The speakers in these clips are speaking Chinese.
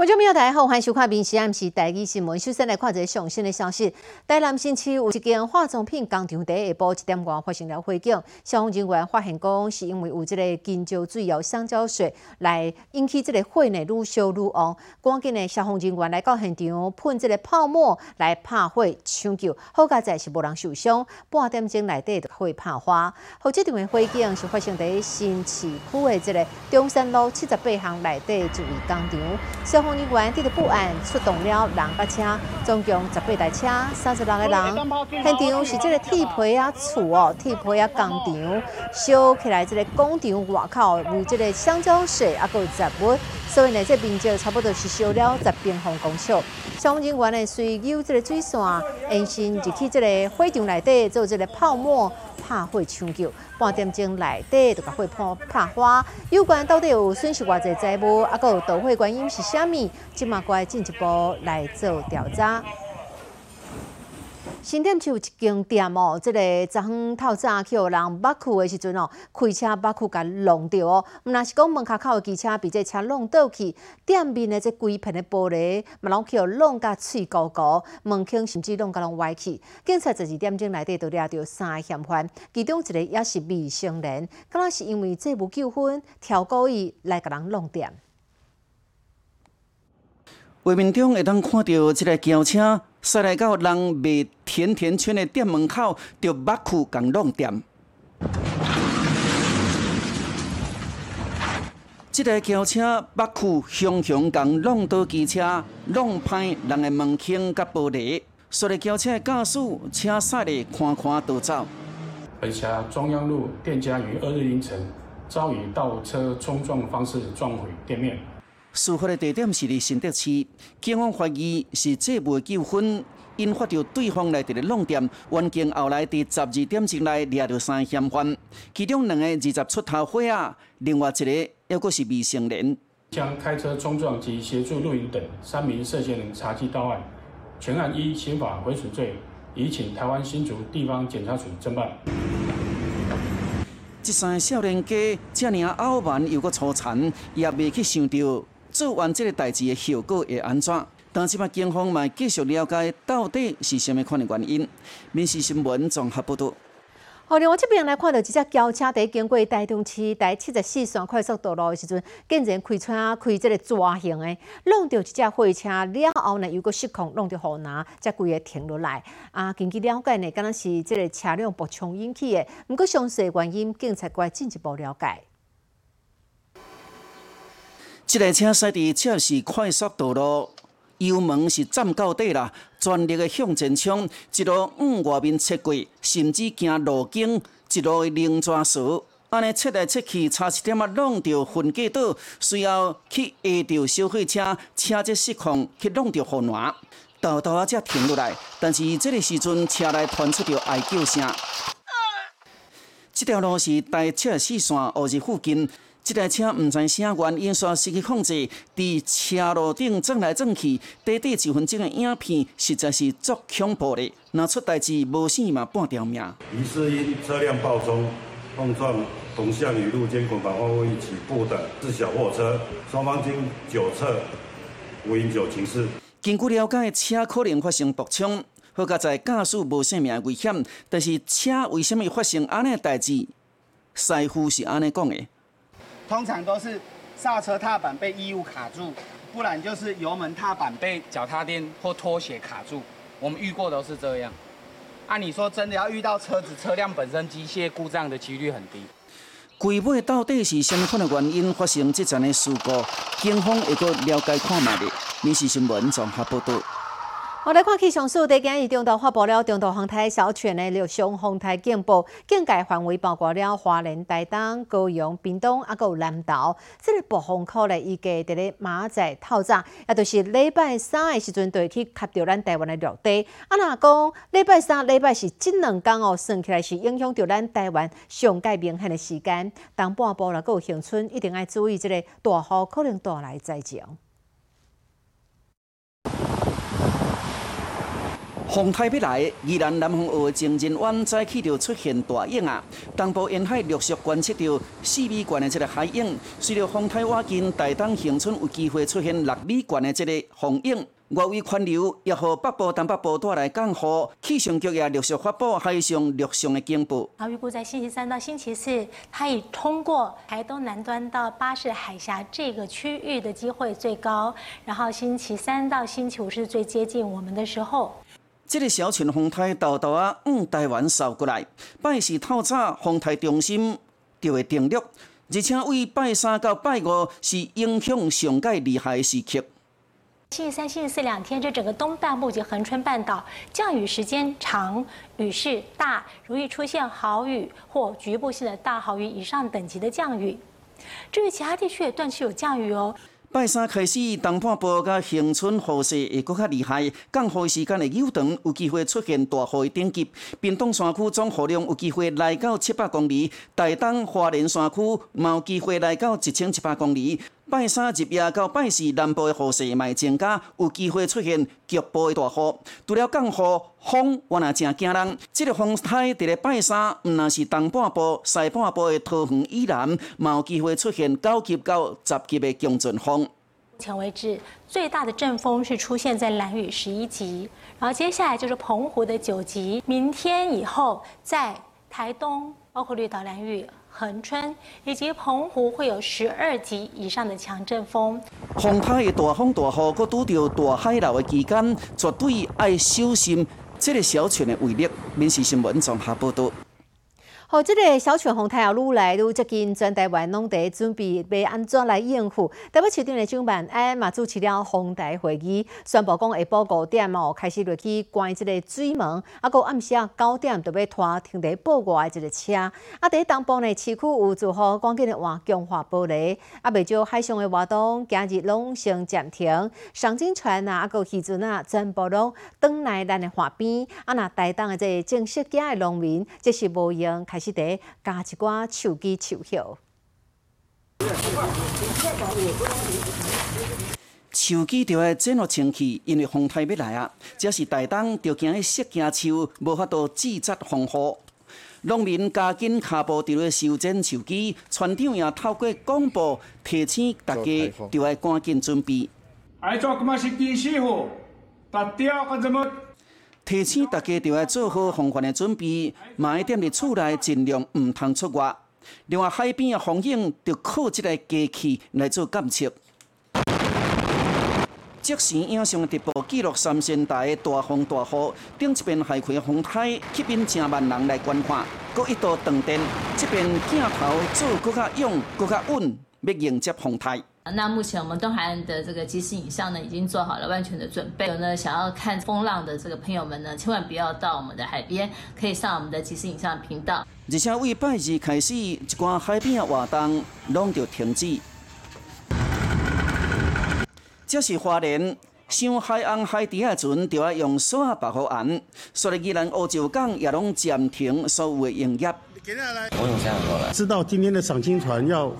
观众朋友大家好，欢迎收看《明时暗时台语新闻》。首先来看一个上新的消息：台南新区有一间化妆品工厂，第下晡一点外发生了火警。消防人员发现讲，是因为有这个金蕉水有香蕉水来引起这个火呢愈烧愈旺。赶紧的消防人员来到现场喷这个泡沫来拍火抢救，好在在是无人受伤。半点钟内底就火拍花。好这场的火警是发生在新市区的这个中山路七十八巷内底一位工厂。消防人员得到报案，出动了两百车，总共十八台车，三十六个人。现场是这个铁皮啊厝哦，铁皮啊工厂，烧起来这个工厂外口有这个香蕉水啊，有杂物，所以呢，这面积差不多是烧了十平方公尺。消防人员呢，随有这个水线，延伸入去这个火场内底做这个泡沫。拍火抢救，半点钟内底就把火破拍花。有关到底有损失偌济财物，啊，有导火原因是虾米？即马该进一步来做调查。新店区有一间店哦，即个昨昏透早去有人捌去的时阵哦，开车捌去甲弄着哦。毋若是讲门口口的机车被这车弄倒去，店面的这规片的玻璃，嘛拢去有弄甲碎高高，门框甚至弄甲拢歪去。警察十二点钟内底都抓到三个嫌犯，其中一个也是未成年，可能是因为这无纠纷，挑故意来甲人弄店。画面中会当看到一个轿车驶来到人卖甜甜圈的店门口，就挖去共弄店。这台轿车挖去熊熊共弄到机车，弄坏人的门框甲玻璃，所以轿车的驾驶车驶的看看都走。北峡中央路店家于二日凌晨遭以倒车冲撞方式撞毁店面。事发的地点是伫新德市，警方怀疑是这部纠纷引发着对方来伫咧弄店，案件后来伫十二点钟内抓到三嫌犯，其中两个二十出头岁啊，另外一个还阁是未成年。将开车冲撞及协助录影等三名涉嫌人查缉到案，全案依刑法毁损罪，已请台湾新竹地方检察署侦办。这三个少年家这尔傲慢又阁粗残，也未去想到。做完这个代志的效果会安怎？但是嘛，警方嘛继续了解到底是什么款的原因。民事新闻综合报道。好，另外这边来看到一只轿车在经过台中市第七十四线快速道路的时阵，竟然开车开这个蛇形的，弄到一只货车了后呢，又个失控弄到护拿，才规个停落来。啊，根据了解呢，可能是这个车辆爆冲引起的，不过详细原因，警察该进一步了解。这台车驶伫七十快速道路，油门是站到底啦，全力的向前冲，一路往外面切过，甚至行路径，一路的零抓蛇，安尼切来切去，差一点啊弄到分隔岛，随后去压到消费车，车子失控去弄到护栏，豆豆啊才停落来。但是这个时阵，车内传出着哀叫声。这条路是在七十四线乌日附近。这台车毋知啥原因，煞失去控制，伫车路顶转来转去，短短几分钟的影片，实在是足恐怖的。若出代志，无死嘛半条命。疑似因车辆爆冲碰撞同向与路肩捆绑方位起步的自小货车，双方经酒测无饮酒情事。根据了解，车可能发生爆冲，好在驾驶无性命危险。但是车为什么发生安尼代志？师傅是安尼讲的。通常都是刹车踏板被异物卡住，不然就是油门踏板被脚踏垫或拖鞋卡住。我们遇过都是这样。按你说，真的要遇到车子车辆本身机械故障的几率很低。鬼尾到底是什么款的原因发生这场的事故？警方会个了解看卖的。民事新闻综合报道。我来看气象署，在今日中岛发布了中岛风台小犬的陆上风台警报，警戒范围包括了花莲、台东、高雄、屏东，啊，有南岛。这个暴风口呢，预计伫咧马仔透早，也就是礼拜三的时阵，就会去吸到咱台湾的陆地。啊，若讲礼拜三、礼拜四这两天哦，算起来是影响到咱台湾上界明显的时间。东半部啦，有乡村一定要注意，这个大雨可能到来灾情。风台要来，宜兰南方澳情人湾早起就出现大影啊！东部沿海陆续观测到四米高的这个海影，随着风台瓦近，大东恒春有机会出现六米高的这个风影。外围环流也和北部、东北部带来降雨，气象局也陆续发布海上陆上的警报。啊预估在星期三到星期四，它已通过台东南端到巴士海峡这个区域的机会最高。然后星期三到星期五是最接近我们的时候。这个小群风台豆豆啊，往台湾扫过来，拜四透早风台中心就会定录，而且为拜三到拜五是影响上界厉害的时刻。星期三、星期四两天，这整个东半部及恒春半岛降雨时间长，雨势大，容易出现豪雨或局部性的大豪雨以上等级的降雨。至于其他地区也断续有降雨哦。拜三开始，东半部甲恒春雨势会搁较厉害，降雨时间会悠长，有机会出现大雨等级。屏东山区总雨量有机会来到七百公里，大东花莲山区嘛有机会来到一千七百公里。拜三入夜到拜四，南部的雨势会增加，有机会出现局部的大雨。除了降雨，风我也真惊人。这个风台伫咧拜三，毋但是东半部、西半部的桃园以南，嘛有机会出现九级到十级的强阵风。目前为止，最大的阵风是出现在蓝屿十一级，然后接下来就是澎湖的九级。明天以后，在台东，包括绿岛、蓝屿。恒春以及澎湖会有十二级以上的强阵风。风台的大风大雨，搁拄着大海流的期间，绝对爱小心这个小船的威力。民事新闻综合报道。好，这个小泉红太阳愈来愈接近，全台湾拢在准备要安怎来应付。台北市长的张万安嘛主持了红台会议，宣布讲下晡五点哦开始落去关即个水门，啊，个暗时啊九点就要拖停在报外的这个车。啊，第一东部呢市区有做好赶紧的换强化玻璃，啊，未少海上的活动今日拢先暂停，上金船啊，啊，个渔船啊，全部拢登来咱的海边。啊，那台东的这正式家的农民，这是无用开。是得加一寡手机手 hiệu。手机就要整落清气，因为风台要来啊！这是台东着惊迄石惊树，无法度制作防护。农民加紧脚步就要修剪手机，船长也透过广播提醒大家，着要赶紧准备。提醒大家就要做好防范的准备，买一点伫厝内尽量唔通出外。另外，海边的风景就靠这个机器来做监测。即时影像直播记录三仙台的大风大雨，顶一边海葵风台，吸引成万人来观看。搁一度断电，这边镜头做搁较勇、搁较稳，要迎接风台。那目前我们东海岸的这个即时影像呢，已经做好了万全的准备。有呢，想要看风浪的这个朋友们呢，千万不要到我们的海边，可以上我们的即时影像频道。而且为拜日开始，一寡海边的活动拢就停止。这是花莲上海岸海底的船，就要用锁保护岸，所以宜兰欧洲港也拢暂停所有的营业。我有这样过来，知道今天的赏金船要。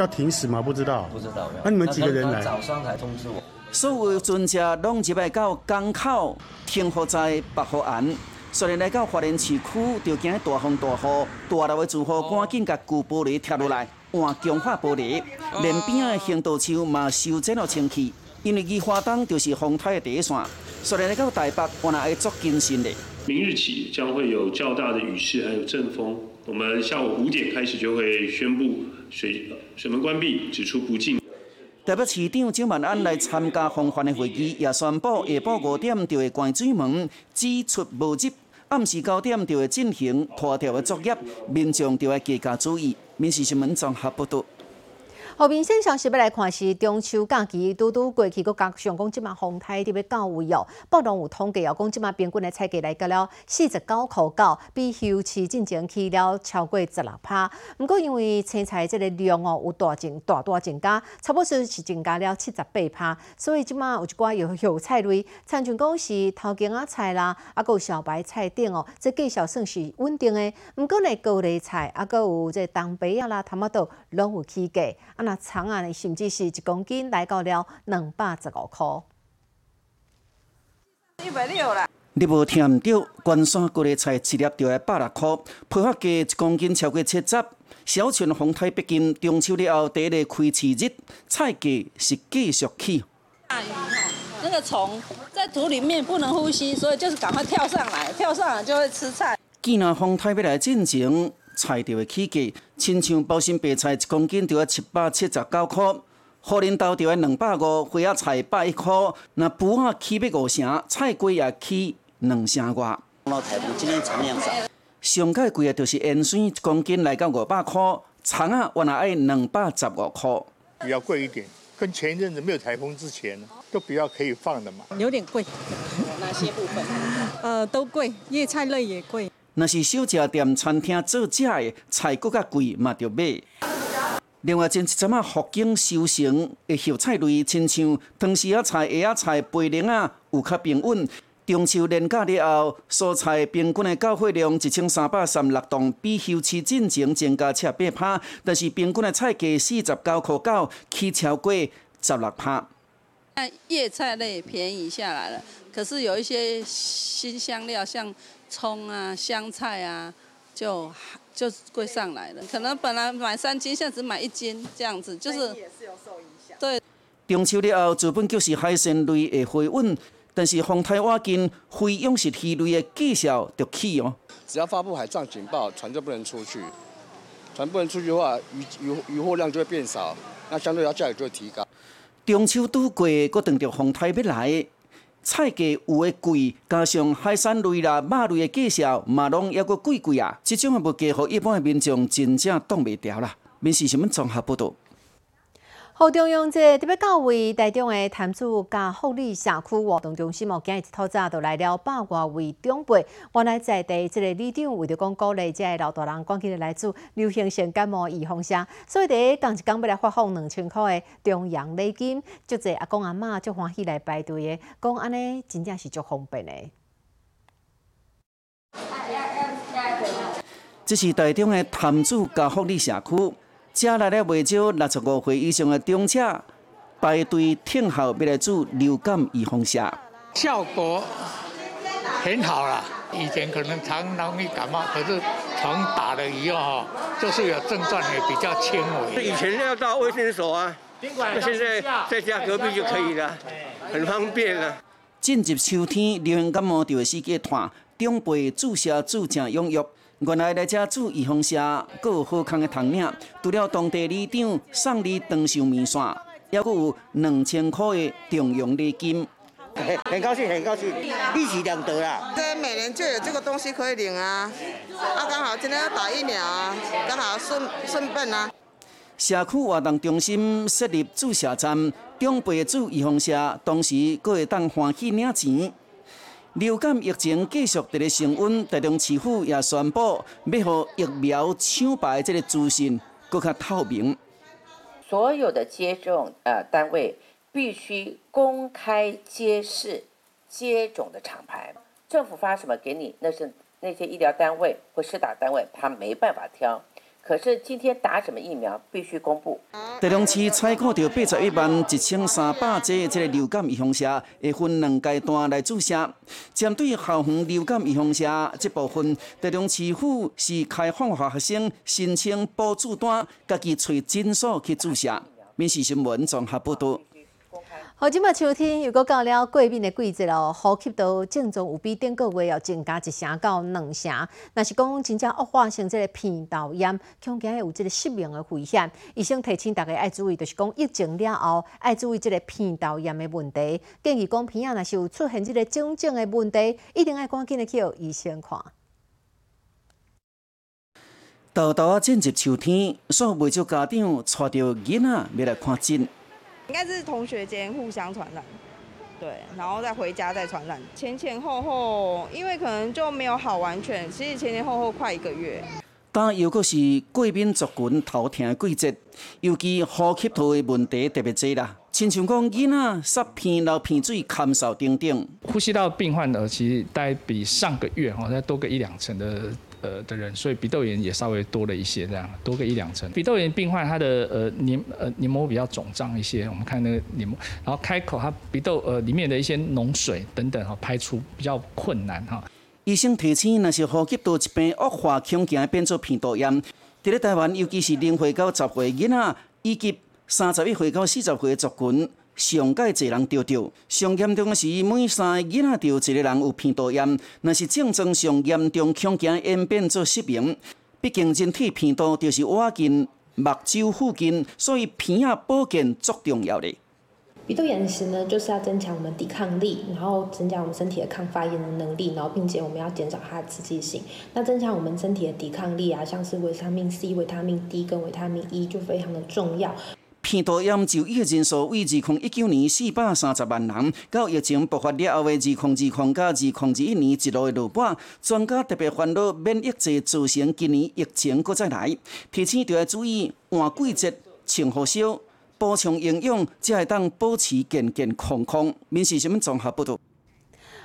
要停驶吗？不知道。不知道。那你们几个人来？早上才通知我。所有船只拢入来到港口停泊在北河岸，所以来到花莲市区，就惊大风大雨，大楼的住户赶紧甲旧玻璃拆落来，换强化玻璃。连边的行道树嘛修剪了清气，因为宜花东就是风台的第一线，所以来到台北，我那会做谨慎的。明日起将会有较大的雨势，还有阵风。我们下午五点开始就会宣布水水门关闭，指出不进。台北市长张万安来参加防范的会议，也宣布下午五点就会关水门，只出无入。暗时九点就会进行拖吊的作业，民众就要加加注意。民事新闻综合报道。后面先消息要来看是中秋假期拄拄过去，佮加上讲即马风台特别到位哦。北农有统计哦，讲即马平均的菜价来到了四十九块九，比休市进前去了超过十六趴。毋过因为青菜即个量哦有大增大大增加，差不多是增加了七十八趴，所以即马有一寡有有菜类，像像讲是头根仔菜啦，啊有小白菜等哦，这计小算是稳定的。毋过呢高丽菜啊，佮有这东北啊啦、他妈豆拢有起价啊。长啊，甚至是一公斤来到了两百十五块。一百六啦。你无听唔到，关山高丽菜一粒就要百六块，批发价一公斤超过七十。小泉丰泰北京中秋了后第一个开市日，菜价是继续起。大鱼哈，那个虫在土里面不能呼吸，所以就是赶快跳上来，跳上来就会吃菜。见那丰泰要来进前，菜就会起价，亲像包心白菜一公斤就要七百七十九块。荷林豆就要两百五，花仔菜百一块。那补啊起要五成，菜龟也起两成外。老台今天产量少。上盖贵的就是盐酸一公斤来到五百块，葱啊原来要两百十五块。比较贵一点，跟前一阵子没有台风之前都比较可以放的嘛。有点贵。哪些部分？呃，都贵，叶菜类也贵。那是小食店、餐厅做食的菜，更加贵嘛，就买。另外，前一阵啊，福建收成的叶菜类，亲像汤丝仔菜、叶仔菜、白莲啊，有较平稳。中秋连假了后，蔬菜平均的交货量一千三百三十六吨，比休市进前增加七八趴，但是平均的菜价四十九块九，起超过十六趴。叶菜类便宜下来了，可是有一些新香料，像葱啊、香菜啊，就。就贵上来了，可能本来买三斤，现在只买一斤，这样子就是。也是有受影响。对。中秋了后，资本就是海鲜类的回稳，但是丰台挖金非养殖鱼类的绩效就起哦。只要发布海上警报，船就不能出去。船不能出去的话，渔渔渔货量就会变少，那相对它价格就会提高。中秋拄过，搁等着丰台要来。菜价有诶贵，加上海产类啦、肉类诶价钱，嘛拢抑阁贵贵啊！即种诶物价，互一般诶民众真正挡袂牢啦。民事新闻综合报道。好中央这特别到位台中的潭子加福利社区活动中心哦，今日一早早就来了百外位长辈。原来在地这个里长为着讲鼓励这老大人赶紧来做流行性感冒预防针，所以第一讲一讲要来发放两千块的中央礼金，足侪阿公阿嬷足欢喜来排队的，讲安尼真正是足方便的。这是台中的潭子加福利社区。加来了未少六十五岁以上的长者排队等候，要来做流感预防针，效果很好啦。以前可能常容易感冒，可是从打了以后哈，就是有症状也比较轻微。以前要到卫生所啊，那现在在家隔壁就可以了，很方便了。进入秋天，流行感冒就会时间短，长辈注射注正踴跃。原来来遮做预防社，阁有好康的糖领，除了当地里长送你长寿面线，还阁有两千块的重阳礼金。很很高兴，很高兴，一举两得啦！这每年就有这个东西可以领啊，啊，刚好今天要打疫苗啊，刚好顺顺便啊。社区活动中心设立注射站，长辈做预防社，同时阁会当欢喜领钱。流感疫情继续在咧升温，台中市府也宣布，要互疫苗抢白这个资讯更加透明。所有的接种呃单位必须公开揭示接种的厂牌，政府发什么给你，那是那些医疗单位或施打单位，他没办法挑。可是今天打什么疫苗必须公布。台中市采购到八十一万一千三百剂这个流感预防针，会分两阶段来注射。针对校园流感预防针这部分，台中市府是开放学生申请补助单，家己找诊所去注射。民事新闻综合报道。好，即麦秋天又搁到了过敏的季节咯，呼吸道症状有比顶个月要增加一成到两成。若是讲真正恶化成这个鼻窦炎，恐惊有这个失明的危险。医生提醒大家爱注意，就是讲疫情了后爱注意这个鼻窦炎的问题。建议讲鼻啊，若是有出现这个种种的问题，一定要赶紧的去医生看。豆豆，进入秋天，所以未少家长带着囡仔要来看诊。应该是同学间互相传染，对，然后再回家再传染，前前后后，因为可能就没有好完全，其实前前后后快一个月。但又搁是过敏族群头疼的季节，尤其呼吸道的问题特别多啦，亲像讲囡仔塞鼻流鼻水、咳嗽等等。呼吸道病患呢，其实大概比上个月哈再多个一两成的呃的人，所以鼻窦炎也稍微多了一些，这样多个一两成。鼻窦炎病患他的呃黏呃黏膜比较肿胀一些，我们看那个黏膜，然后开口他鼻窦呃里面的一些脓水等等哈，排出比较困难哈。医生提醒，那是呼吸道疾病恶化，恐惊变做鼻窦炎。伫咧台湾，尤其是零岁到十岁囡仔，以及三十一岁到四十岁的族群，上界侪人得着。上严重的是，每三个囡仔就一个人有鼻窦炎。若是症状上严重，恐惊演变做失明。毕竟人体鼻窦就是挖进目睭附近，所以鼻啊保健足重要的。鼻窦炎时呢，就是要增强我们抵抗力，然后增加我们身体的抗发炎的能力，然后并且我们要减少它的刺激性。那增强我们身体的抵抗力啊，像是维他命 C、维他命 D 跟维他命 E 就非常的重要。鼻窦炎就医的人数为二零一九年四百三十万人，到疫情爆发了后的二零二零加二零二一年一路的落半。专家特别烦恼免疫力造成今年疫情搁再来，提醒就要注意换季节、穿雨小。补充营养，才会当保持健健康康。民事新闻综合报道。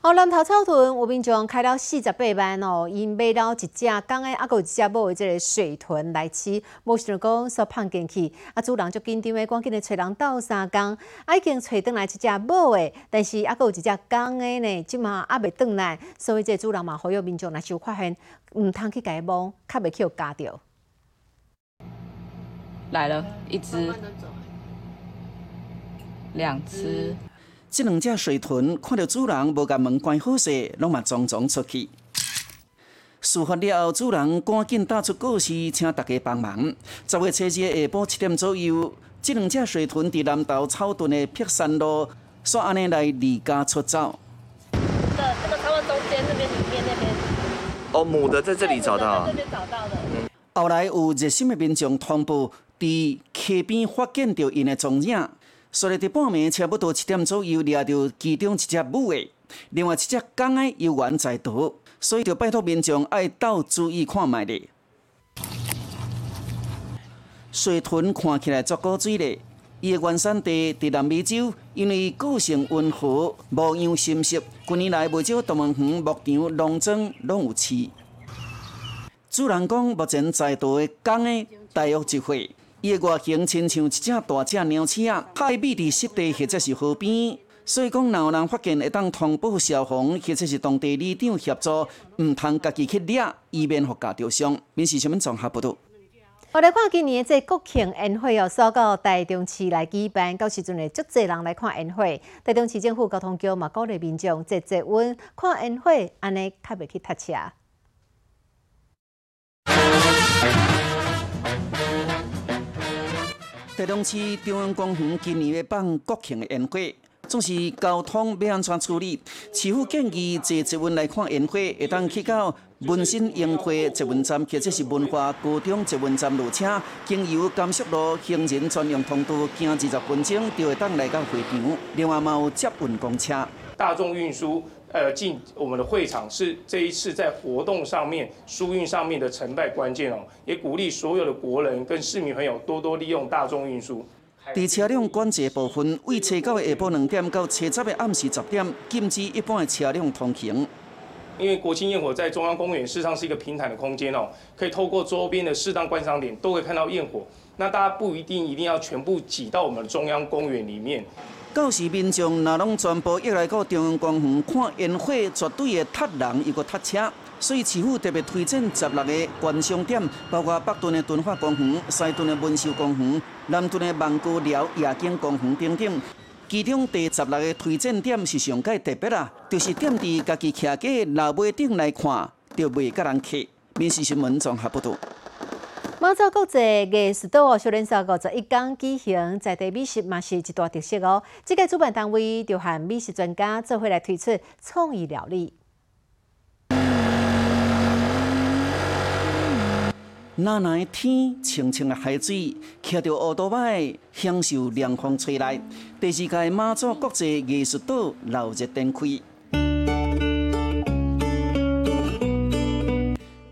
好，南头草屯有民众开了四十八万哦，因买了一只公的，啊，有一只母的这个水豚来饲，无想讲说放进去，啊，主人就紧张的赶紧来找人斗三工，啊，已经找倒来一只母的，但是啊，有一只公的呢，即嘛还未倒来，所以这主人嘛，呼吁民众若是有发现，毋通去家摸，较袂去有夹着。来了一只。两只，这两只水豚看到主人无甲门关好势，拢嘛匆匆出去。事发了后，主人赶紧打出告示，请大家帮忙。十月七日下晡七点左右，这两只水豚伫南投草屯的碧山路，煞安尼来离家出走。这这个他们中间那边里面那边。哦，母的在这里找到。这边找到的。后来有热心的民众通报，伫溪边发现着因的踪影。所以伫半暝差不多七点左右，掠到其中一只母的，另外一只公的游玩在逃，所以就拜托民众爱斗注意看卖咧。水豚看起来足够水咧，伊的原产地伫南美洲，因为个性温和，模样深色，近年来不少动物园、牧场、农庄拢有饲。主人讲，目前在逃的公的大约一岁。伊的外形亲像一只大只鸟鼠啊，海米伫湿地或者是河边，所以讲，若有人发现会当通报消防或者是当地里长协助，毋通家己去掠，以免互家着伤。民事新闻综合报道。我来看今年这国庆宴会哦，所到台中市来举办，到时阵会足侪人来看宴会。台中市政府交通局嘛鼓励民众坐坐稳看宴会，安尼较袂去塞车。台中市中央公园今年要办国庆的宴会，总是交通要安怎处理？市府建议坐捷运来看宴会，会当去到文心宴会捷运站，或者是文化高中捷运站落车，经由甘肃路行人专用通道，行二十分钟就会当来到会场。另外，嘛有接运公车。大众运输。呃，进我们的会场是这一次在活动上面、疏运上面的成败关键哦，也鼓励所有的国人跟市民朋友多多利用大众运输。在车辆管制部分，为初九的下晡两点到初十的暗时十点，禁止一般的车辆通行。因为国庆焰火在中央公园事实上是一个平坦的空间哦，可以透过周边的适当观赏点都可以看到焰火。那大家不一定一定要全部挤到我们的中央公园里面。到时民众若拢全部一来到中央公园看烟火，绝对会塞人又个塞车。所以市府特别推荐十六个观赏点，包括北屯的敦化公园、西屯的文秀公园、南屯的万国寮夜景公园等等。其中第十六个推荐点是上界特别啦，就是点伫家己徛个老尾顶来看，就袂甲人客。民事新闻综合报道。马祖国际艺术岛哦，少年赛五十一天举行，在地美食嘛是一大特色哦。这个主办单位就和美食专家做伙来推出创意料理。那那天清清的海水，骑着乌多摆，享受凉风吹来。第四届马祖国际艺术岛热热展开。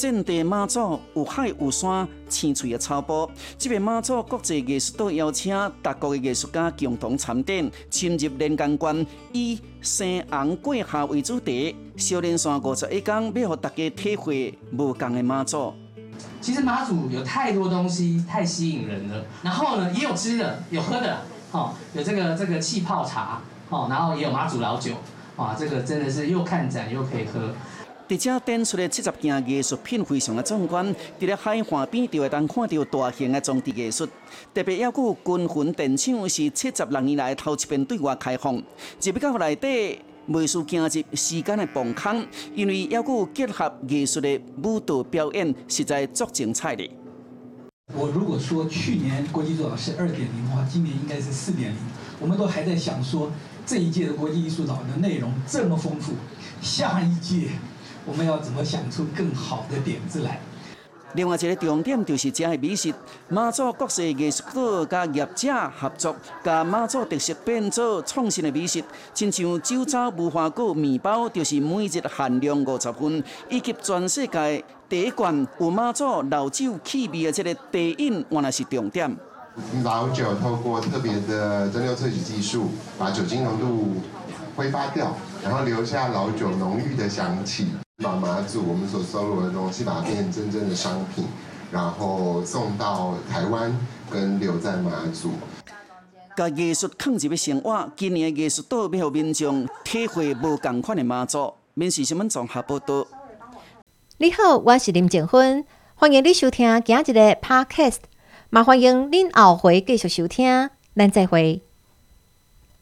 战地妈祖有海有山，青翠的草坡。这个妈祖国际艺术岛邀请各国的艺术家共同参展，深入连江关，以生红过夏为主题，小连山五十一天，要让大家体会无共的妈祖。其实马祖有太多东西太吸引人了，然后呢，也有吃的，有喝的，哦，有这个这个气泡茶，哦，然后也有马祖老酒，哇，这个真的是又看展又可以喝。伫遮展出的七十件艺术品非常的壮观，伫咧海岸边就会当看到大型的装置艺术，特别要有军魂电厂是七十六年来头一遍对外开放，入到内底未需行入时间的崩坑，因为要有结合艺术的舞蹈表演，实在足精彩的。我如果说去年国际艺术岛是二点零的话，今年应该是四点零，我们都还在想说这一届的国际艺术岛的内容这么丰富，下一届。我们要怎么想出更好的点子来？另外一个重点就是这的美食，马祖国际艺术岛甲业者合作，甲马祖特色变做创新的美食，亲像酒糟无花果面包，就是每日限量五十份，以及全世界第一罐有马祖老酒气味的这个低饮，原来是重点。老酒透过特别的蒸馏萃取技术，把酒精浓度挥发掉，然后留下老酒浓郁的香气。把马祖我们所收录的东西，把它变成真正的商品，然后送到台湾跟留在马祖。把艺术放入生活，今年的艺术岛要让民众体会无同款的马祖。民事新闻综合报道。你好，我是林静芬，欢迎你收听今日的 Podcast，麻烦迎您后回继续收听，咱再会。